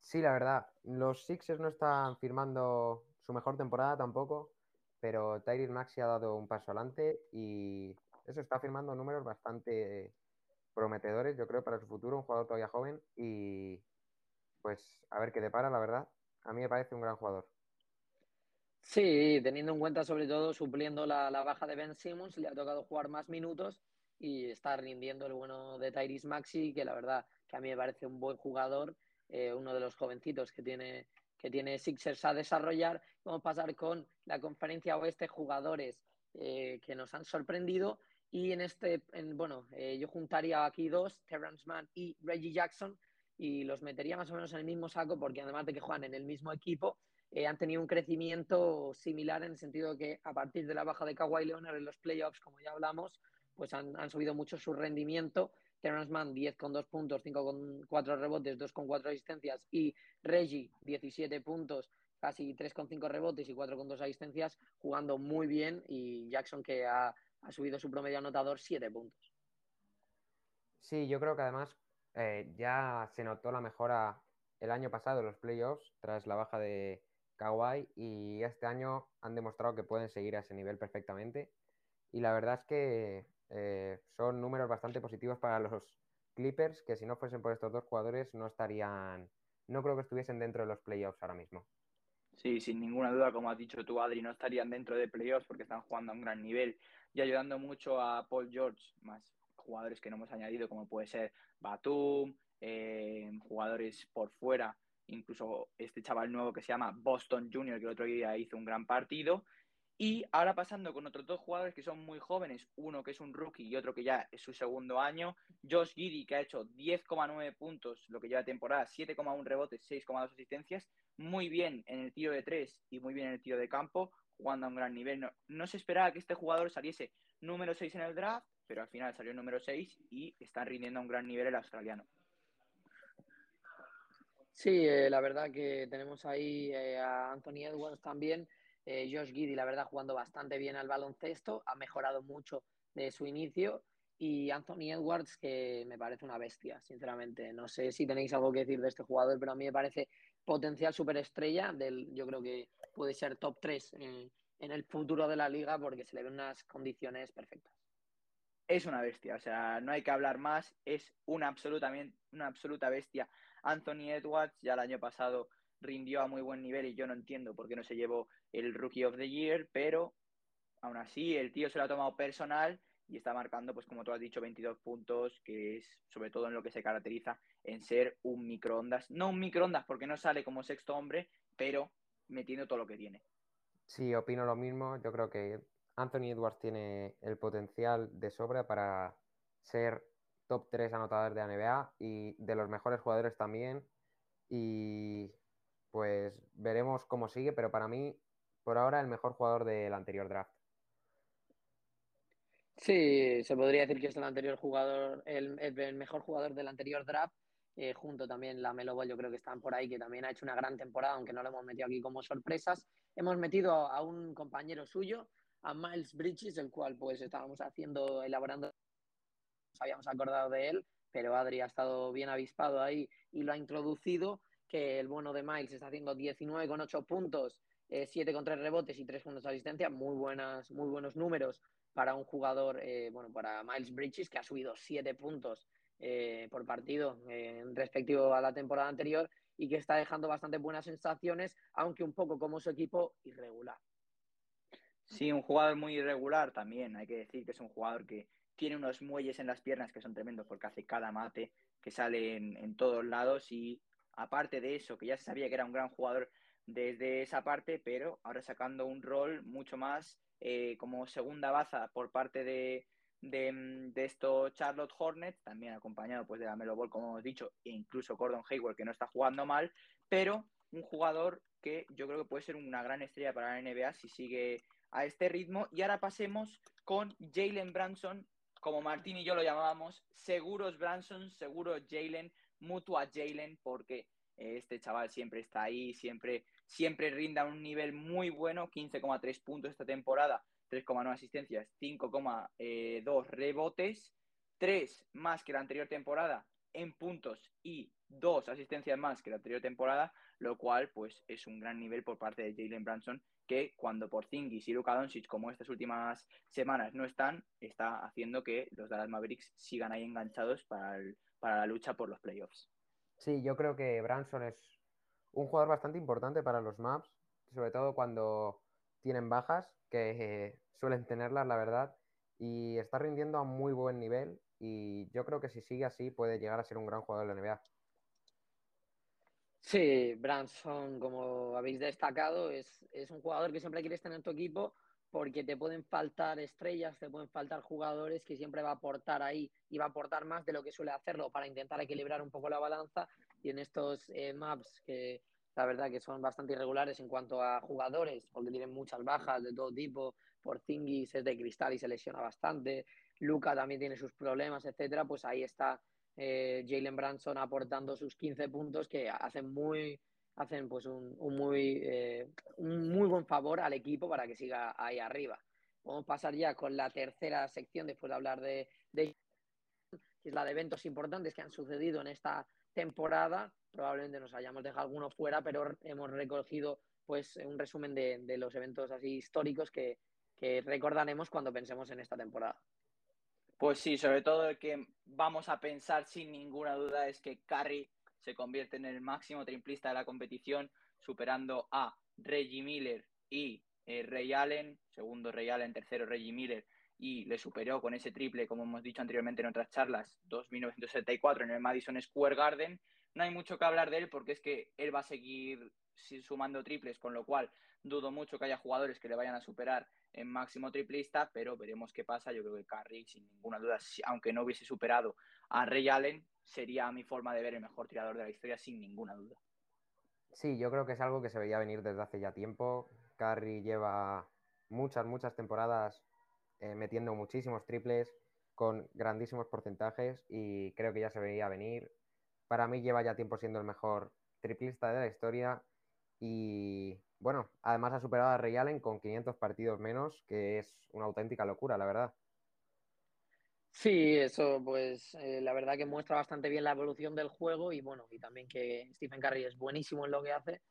Sí, la verdad. Los Sixers no están firmando su mejor temporada tampoco, pero Tyrese Maxi ha dado un paso adelante y eso está firmando números bastante prometedores, yo creo, para su futuro, un jugador todavía joven y pues a ver qué depara, la verdad. A mí me parece un gran jugador. Sí, teniendo en cuenta sobre todo supliendo la, baja de Ben Simmons, le ha tocado jugar más minutos y está rindiendo el bueno de Tyrese Maxi, que la verdad que a mí me parece un buen jugador eh, uno de los jovencitos que tiene, que tiene Sixers a desarrollar. Vamos a pasar con la conferencia oeste, jugadores eh, que nos han sorprendido. Y en este, bueno, eh, yo juntaría aquí dos, Terrence Mann y Reggie Jackson, y los metería más o menos en el mismo saco, porque además de que juegan en el mismo equipo, han tenido un crecimiento similar en el sentido que a partir de la baja de Kawhi Leonard en los playoffs, como ya hablamos, pues han, han subido mucho su rendimiento. Terrence Mann 10 con 2 puntos, 5 con 4 rebotes, 2 con 4 asistencias y Reggie 17 puntos, casi 3 con 5 rebotes y 4 con 2 asistencias, jugando muy bien y Jackson que ha, subido su promedio anotador 7 puntos. Sí, yo creo que además eh, ya se notó la mejora el año pasado en los playoffs tras la baja de Kawhi y este año han demostrado que pueden seguir a ese nivel perfectamente. Y la verdad es que eh, son números bastante positivos para los Clippers, que si no fuesen por estos dos jugadores no estarían, no creo que estuviesen dentro de los playoffs ahora mismo. Sí, sin ninguna duda, como has dicho tú, Adri, no estarían dentro de playoffs porque están jugando a un gran nivel. Y ayudando mucho a Paul George, más jugadores que no hemos añadido, como puede ser Batum, eh, jugadores por fuera, incluso este chaval nuevo que se llama Boston Junior, que el otro día hizo un gran partido, y ahora pasando con otros dos jugadores que son muy jóvenes, uno que es un rookie y otro que ya es su segundo año, Josh Giddy que ha hecho 10,9 puntos lo que lleva temporada, 7,1 rebotes, 6,2 asistencias, muy bien en el tiro de tres y muy bien en el tiro de campo, jugando a un gran nivel. No, se esperaba que este jugador saliese número 6 en el draft, pero al final salió número 6 y está rindiendo a un gran nivel el australiano. Sí, eh, la verdad que tenemos ahí eh, a Anthony Edwards también, eh, Josh Giddy, la verdad, jugando bastante bien al baloncesto, ha mejorado mucho de su inicio. Y Anthony Edwards, que me parece una bestia, sinceramente. No sé si tenéis algo que decir de este jugador, pero a mí me parece potencial superestrella. Del, yo creo que puede ser top 3 en, el futuro de la liga porque se le ven unas condiciones perfectas. es una bestia, o sea, no hay que hablar más, es una, absolutamente, una absoluta bestia. Anthony Edwards ya el año pasado rindió a muy buen nivel y yo no entiendo por qué no se llevó el Rookie of the Year, pero aún así el tío se lo ha tomado personal y está marcando, pues como tú has dicho, 22 puntos, que es sobre todo en lo que se caracteriza en ser un microondas. No un microondas porque no sale como sexto hombre, pero metiendo todo lo que tiene. Sí, opino lo mismo. Yo creo que Anthony Edwards tiene el potencial de sobra para ser top 3 anotadores de la NBA y de los mejores jugadores también. Y pues veremos cómo sigue, pero para mí, por ahora, el mejor jugador del anterior draft. Sí, se podría decir que es el anterior jugador, el, mejor jugador del anterior draft. Eh, junto también la Melo Ball, yo creo que están por ahí, que también ha hecho una gran temporada, aunque no lo hemos metido aquí como sorpresas. Hemos metido a un compañero suyo, a Miles Bridges, el cual pues estábamos haciendo, elaborando, nos habíamos acordado de él, pero Adri ha estado bien avispado ahí y lo ha introducido, que el bueno de Miles está haciendo 19 con 8 puntos, 7 eh, con 3 rebotes y 3 puntos de asistencia, muy, buenas, muy buenos números para un jugador, eh, bueno, para Miles Bridges, que ha subido 7 puntos eh, por partido respectivo a la temporada anterior y que está dejando bastante buenas sensaciones, aunque un poco como su equipo irregular. Sí, un jugador muy irregular también. Hay que decir que es un jugador que tiene unos muelles en las piernas que son tremendos porque hace cada mate que sale en, todos lados y aparte de eso, que ya se sabía que era un gran jugador desde esa parte, pero ahora sacando un rol mucho más eh, como segunda baza por parte de, de, estos Charlotte Hornets, también acompañado pues de la Melo Ball, como hemos dicho, e incluso Gordon Hayward, que no está jugando mal, pero un jugador que yo creo que puede ser una gran estrella para la NBA si sigue a este ritmo. Y ahora pasemos con Jalen Branson, como Martín y yo lo llamábamos, seguros Branson, seguro Jalen, mutua Jalen, porque este chaval siempre está ahí, siempre, siempre rinda a un nivel muy bueno, 15,3 puntos esta temporada, 3,9 asistencias, 5,2 eh, rebotes, 3 más que la anterior temporada en puntos y 2 asistencias más que la anterior temporada, lo cual pues es un gran nivel por parte de Jalen Branson que cuando Porzingis y Luka Doncic, como estas últimas semanas no están, está haciendo que los Dallas Mavericks sigan ahí enganchados para, para la lucha por los playoffs. Sí, yo creo que Branson es un jugador bastante importante para los Maps, sobre todo cuando tienen bajas, que eh, [laughs] suelen tenerlas, la verdad, y está rindiendo a muy buen nivel y yo creo que si sigue así puede llegar a ser un gran jugador de la NBA. Sí, Branson, como habéis destacado, es, un jugador que siempre quieres tener en tu equipo porque te pueden faltar estrellas, te pueden faltar jugadores que siempre va a aportar ahí y va a aportar más de lo que suele hacerlo para intentar equilibrar un poco la balanza. Y en estos eh, maps que la verdad que son bastante irregulares en cuanto a jugadores, porque tienen muchas bajas de todo tipo, por Zingis es de cristal y se lesiona bastante, Luca también tiene sus problemas, etcétera, pues ahí está eh, Jalen Branson aportando sus 15 puntos que hacen muy hacen pues un, muy eh, un muy buen favor al equipo para que siga ahí arriba. Vamos a pasar ya con la tercera sección después de hablar de, de que es la de eventos importantes que han sucedido en esta temporada. Probablemente nos hayamos dejado algunos fuera, pero hemos recogido pues un resumen de, de los eventos así históricos que, que recordaremos cuando pensemos en esta temporada. Pues sí, sobre todo el que vamos a pensar sin ninguna duda es que Curry se convierte en el máximo triplista de la competición, superando a Reggie Miller y eh, Ray Allen, segundo Ray Allen, tercero Reggie Miller, y le superó con ese triple, como hemos dicho anteriormente en otras charlas, 2.974 en el Madison Square Garden. No hay mucho que hablar de él porque es que él va a seguir sumando triples, con lo cual dudo mucho que haya jugadores que le vayan a superar en máximo triplista, pero veremos qué pasa. Yo creo que Curry, sin ninguna duda, aunque no hubiese superado a Ray Allen, sería mi forma de ver el mejor tirador de la historia, sin ninguna duda. Sí, yo creo que es algo que se veía venir desde hace ya tiempo. Curry lleva muchas, muchas temporadas eh, metiendo muchísimos triples con grandísimos porcentajes y creo que ya se veía venir. Para mí lleva ya tiempo siendo el mejor triplista de la historia y bueno, además ha superado a Ray Allen con 500 partidos menos, que es una auténtica locura, la verdad. Sí, eso pues eh, la verdad que muestra bastante bien la evolución del juego y bueno, y también que Stephen Curry es buenísimo en lo que hace.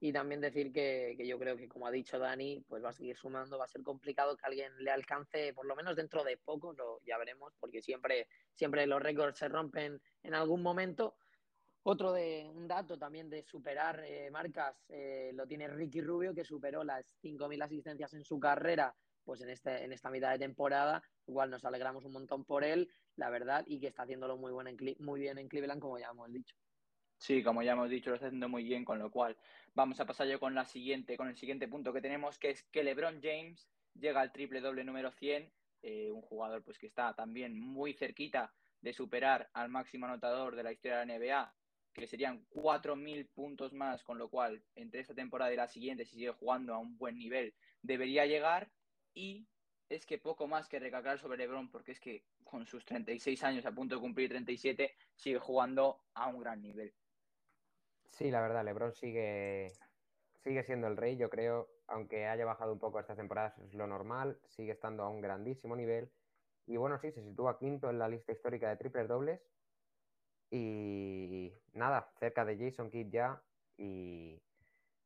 Y también decir que, yo creo que, como ha dicho Dani, pues va a seguir sumando, va a ser complicado que alguien le alcance, por lo menos dentro de poco, lo, ya veremos, porque siempre, siempre los récords se rompen en algún momento. Otro de un dato también de superar eh, marcas eh, lo tiene Ricky Rubio, que superó las 5.000 asistencias en su carrera pues en, este, en esta mitad de temporada, igual nos alegramos un montón por él, la verdad, y que está haciéndolo muy, buen muy bien en Cleveland, como ya hemos dicho. Sí, como ya hemos dicho, lo está haciendo muy bien, con lo cual vamos a pasar yo con la siguiente, con el siguiente punto que tenemos, que es que LeBron James llega al triple doble número 100, eh, un jugador pues que está también muy cerquita de superar al máximo anotador de la historia de la NBA, que serían 4.000 puntos más, con lo cual entre esta temporada y la siguiente, si sigue jugando a un buen nivel, debería llegar. Y es que poco más que recalcar sobre LeBron, porque es que con sus 36 años, a punto de cumplir 37, sigue jugando a un gran nivel. Sí, la verdad, LeBron sigue, sigue siendo el rey, yo creo, aunque haya bajado un poco estas temporadas, es lo normal, sigue estando a un grandísimo nivel. Y bueno, sí, se sitúa quinto en la lista histórica de triples dobles. Y nada, cerca de Jason Kidd ya. Y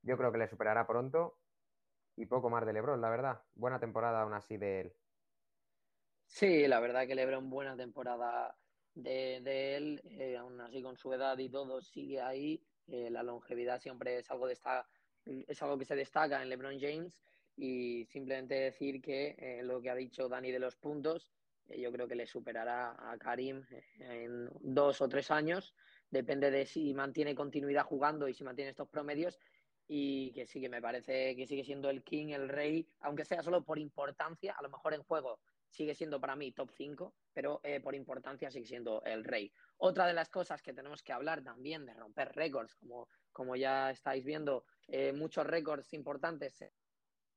yo creo que le superará pronto. Y poco más de LeBron, la verdad. Buena temporada aún así de él. Sí, la verdad que LeBron, buena temporada de, él. Eh, aún así, con su edad y todo, sigue ahí. Eh, la longevidad siempre es algo, es algo que se destaca en LeBron James y simplemente decir que eh, lo que ha dicho Dani de los puntos, yo creo que le superará a Karim en dos o tres años, depende de si mantiene continuidad jugando y si mantiene estos promedios y que sí que me parece que sigue siendo el king, el rey, aunque sea solo por importancia, a lo mejor en juego sigue siendo para mí top 5, pero eh, por importancia sigue siendo el rey. Otra de las cosas que tenemos que hablar también de romper récords, como, como ya estáis viendo, eh, muchos récords importantes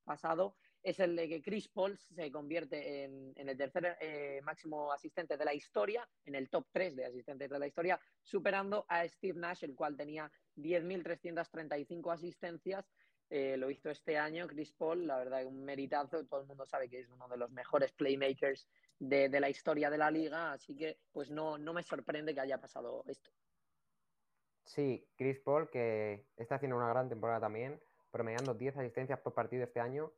pasado, es el de que Chris Paul se convierte en, el tercer eh, máximo asistente de la historia, en el top 3 de asistentes de la historia, superando a Steve Nash, el cual tenía 10.335 asistencias eh, lo hizo este año Chris Paul, la verdad, un meritazo. Todo el mundo sabe que es uno de los mejores playmakers de, la historia de la liga, así que pues no, no me sorprende que haya pasado esto. Sí, Chris Paul, que está haciendo una gran temporada también, promediando 10 asistencias por partido este año.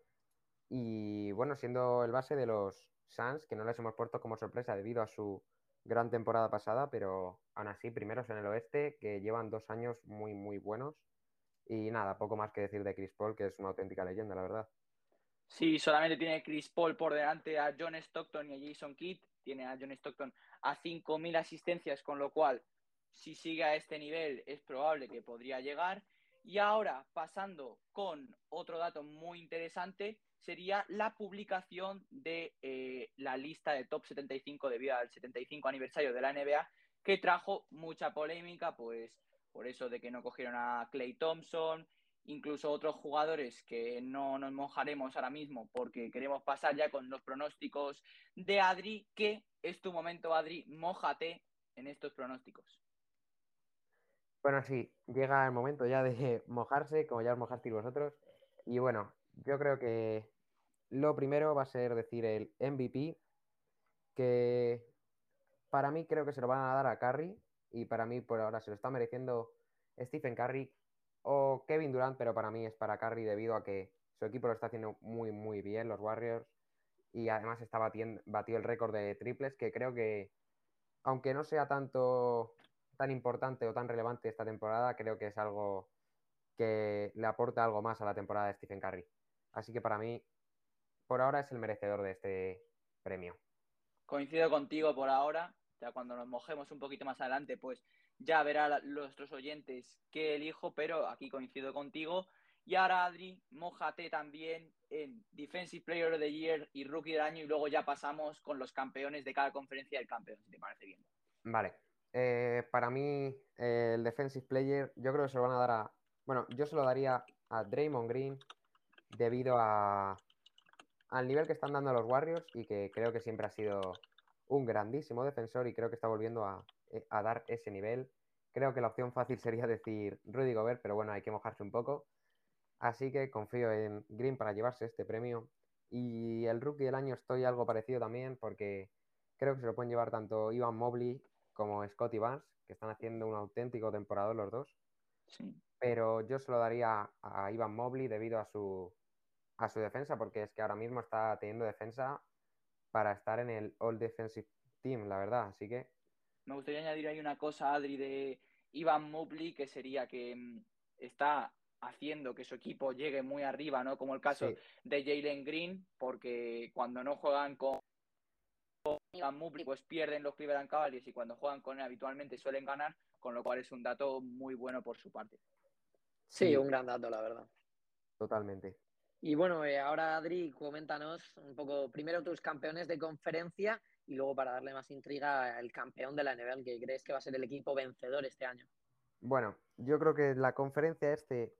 Y bueno, siendo el base de los Suns, que no les hemos puesto como sorpresa debido a su gran temporada pasada, pero aún así, primeros en el oeste, que llevan dos años muy, muy buenos. Y nada, poco más que decir de Chris Paul, que es una auténtica leyenda, la verdad. Sí, solamente tiene Chris Paul por delante a John Stockton y a Jason Kidd. Tiene a John Stockton a 5.000 asistencias, con lo cual, si sigue a este nivel, es probable que podría llegar. Y ahora, pasando con otro dato muy interesante, sería la publicación de eh, la lista de top 75 debido al 75 aniversario de la NBA, que trajo mucha polémica, pues por eso de que no cogieron a Clay Thompson, incluso otros jugadores que no nos mojaremos ahora mismo porque queremos pasar ya con los pronósticos de Adri, que es tu momento, Adri, mojate en estos pronósticos. Bueno, sí, llega el momento ya de mojarse, como ya os mojasteis vosotros. Y bueno, yo creo que lo primero va a ser decir el MVP, que para mí creo que se lo van a dar a Curry, y para mí por ahora se lo está mereciendo Stephen Curry o Kevin Durant, pero para mí es para Curry debido a que su equipo lo está haciendo muy, muy bien, los Warriors, y además está batiendo, el récord de triples, que creo que, aunque no sea tanto tan importante o tan relevante esta temporada, creo que es algo que le aporta algo más a la temporada de Stephen Curry. Así que para mí, por ahora es el merecedor de este premio. Coincido contigo por ahora. Ya cuando nos mojemos un poquito más adelante, pues ya verá nuestros oyentes qué elijo, pero aquí coincido contigo. Y ahora, Adri, mojate también en Defensive Player of the Year y Rookie del Año y luego ya pasamos con los campeones de cada conferencia del campeón, si te parece bien. Vale. Eh, para mí, el Defensive Player, yo creo que se lo van a dar a... Bueno, yo se lo daría a Draymond Green debido a, al nivel que están dando los Warriors y que creo que siempre ha sido un grandísimo defensor y creo que está volviendo eh, a, dar ese nivel. Creo que la opción fácil [laughs] sería decir Rudy Gobert, pero bueno, hay que mojarse un poco. Así que confío en Green para llevarse este premio. Y el rookie del año estoy algo parecido también porque creo que se lo pueden llevar tanto Ivan Mobley como Scotty Vance, que están haciendo un auténtico temporada los dos. Pero yo se lo daría a Ivan Mobley debido a su, a su defensa, porque es que ahora mismo está teniendo defensa para estar en el All Defensive Team, la verdad. Así que. Me gustaría añadir ahí una cosa, Adri, de Ivan Mobley, que sería que mm, está haciendo que su equipo llegue muy arriba, ¿no? Como el caso de Jalen Green, porque cuando no juegan con Ivan Mobley, pues pierden los Cleveland Cavaliers y cuando juegan con él habitualmente suelen ganar, con lo cual es un dato muy bueno por su parte. Sí, un gran dato, la verdad. Totalmente. Y bueno, eh, ahora Adri, coméntanos un poco primero tus campeones de conferencia y luego para darle más intriga el campeón de la NBA, que crees que va a ser el equipo vencedor este año. Bueno, yo creo que la conferencia este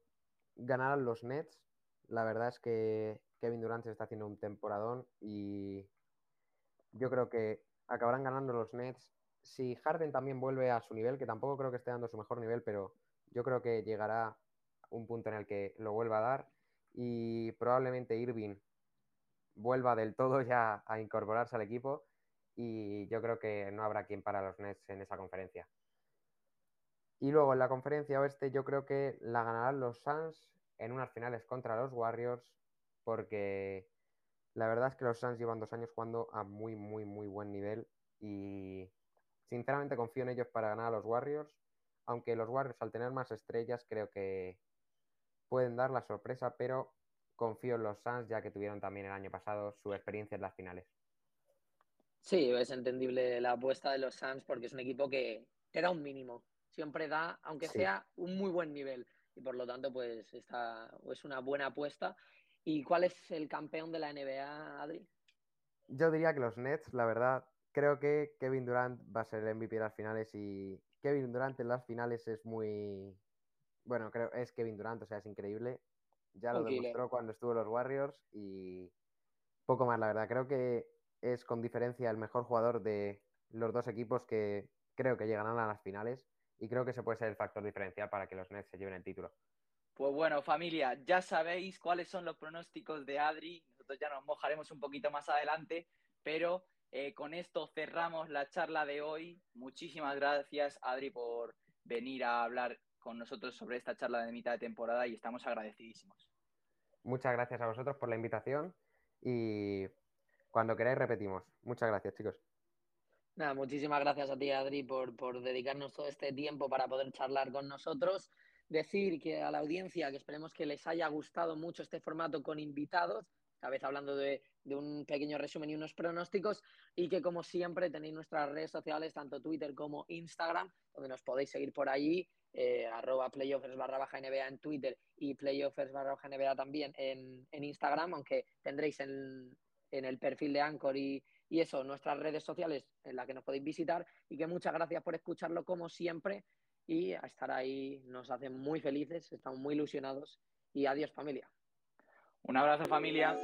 ganarán los Nets. La verdad es que Kevin Durant se está haciendo un temporadón y yo creo que acabarán ganando los Nets. Si Harden también vuelve a su nivel, que tampoco creo que esté dando su mejor nivel, pero yo creo que llegará un punto en el que lo vuelva a dar y probablemente Irving vuelva del todo ya a incorporarse al equipo y yo creo que no habrá quien para los Nets en esa conferencia. Y luego en la conferencia oeste yo creo que la ganarán los Suns en unas finales contra los Warriors porque la verdad es que los Suns llevan dos años jugando a muy, muy, muy buen nivel y sinceramente confío en ellos para ganar a los Warriors, aunque los Warriors al tener más estrellas creo que pueden dar la sorpresa, pero confío en los Suns ya que tuvieron también el año pasado su experiencia en las finales. Sí, es entendible la apuesta de los Suns porque es un equipo que te da un mínimo, siempre da, aunque sea un muy buen nivel y por lo tanto pues está, es una buena apuesta. ¿Y cuál es el campeón de la NBA, Adri? Yo diría que los Nets, la verdad, creo que Kevin Durant va a ser el MVP de las finales y Kevin Durant en las finales es muy, bueno, creo es Kevin Durant, o sea, es increíble. Ya lo demostró cuando estuvo en los Warriors y poco más, la verdad. Creo que es con diferencia el mejor jugador de los dos equipos que creo que llegarán a las finales y creo que ese puede ser el factor diferencial para que los Nets se lleven el título. Pues bueno, familia, ya sabéis cuáles son los pronósticos de Adri. Nosotros ya nos mojaremos un poquito más adelante, pero eh, con esto cerramos la charla de hoy. Muchísimas gracias, Adri, por venir a hablar con nosotros sobre esta charla de mitad de temporada y estamos agradecidísimos. Muchas gracias a vosotros por la invitación y cuando queráis repetimos. Muchas gracias, chicos. Nada, muchísimas gracias a ti, Adri, por, por dedicarnos todo este tiempo para poder charlar con nosotros. Decir que a la audiencia que esperemos que les haya gustado mucho este formato con invitados, cada vez hablando de, de, un pequeño resumen y unos pronósticos, y que como siempre tenéis nuestras redes sociales, tanto Twitter como Instagram, donde nos podéis seguir por allí eh, arroba playoffers barra baja NBA en Twitter y playoffers barra baja NBA también en, Instagram, aunque tendréis en, el perfil de Anchor y, y, eso, nuestras redes sociales en las que nos podéis visitar y que muchas gracias por escucharlo como siempre y a estar ahí nos hace muy felices, estamos muy ilusionados y adiós familia. Un abrazo familia.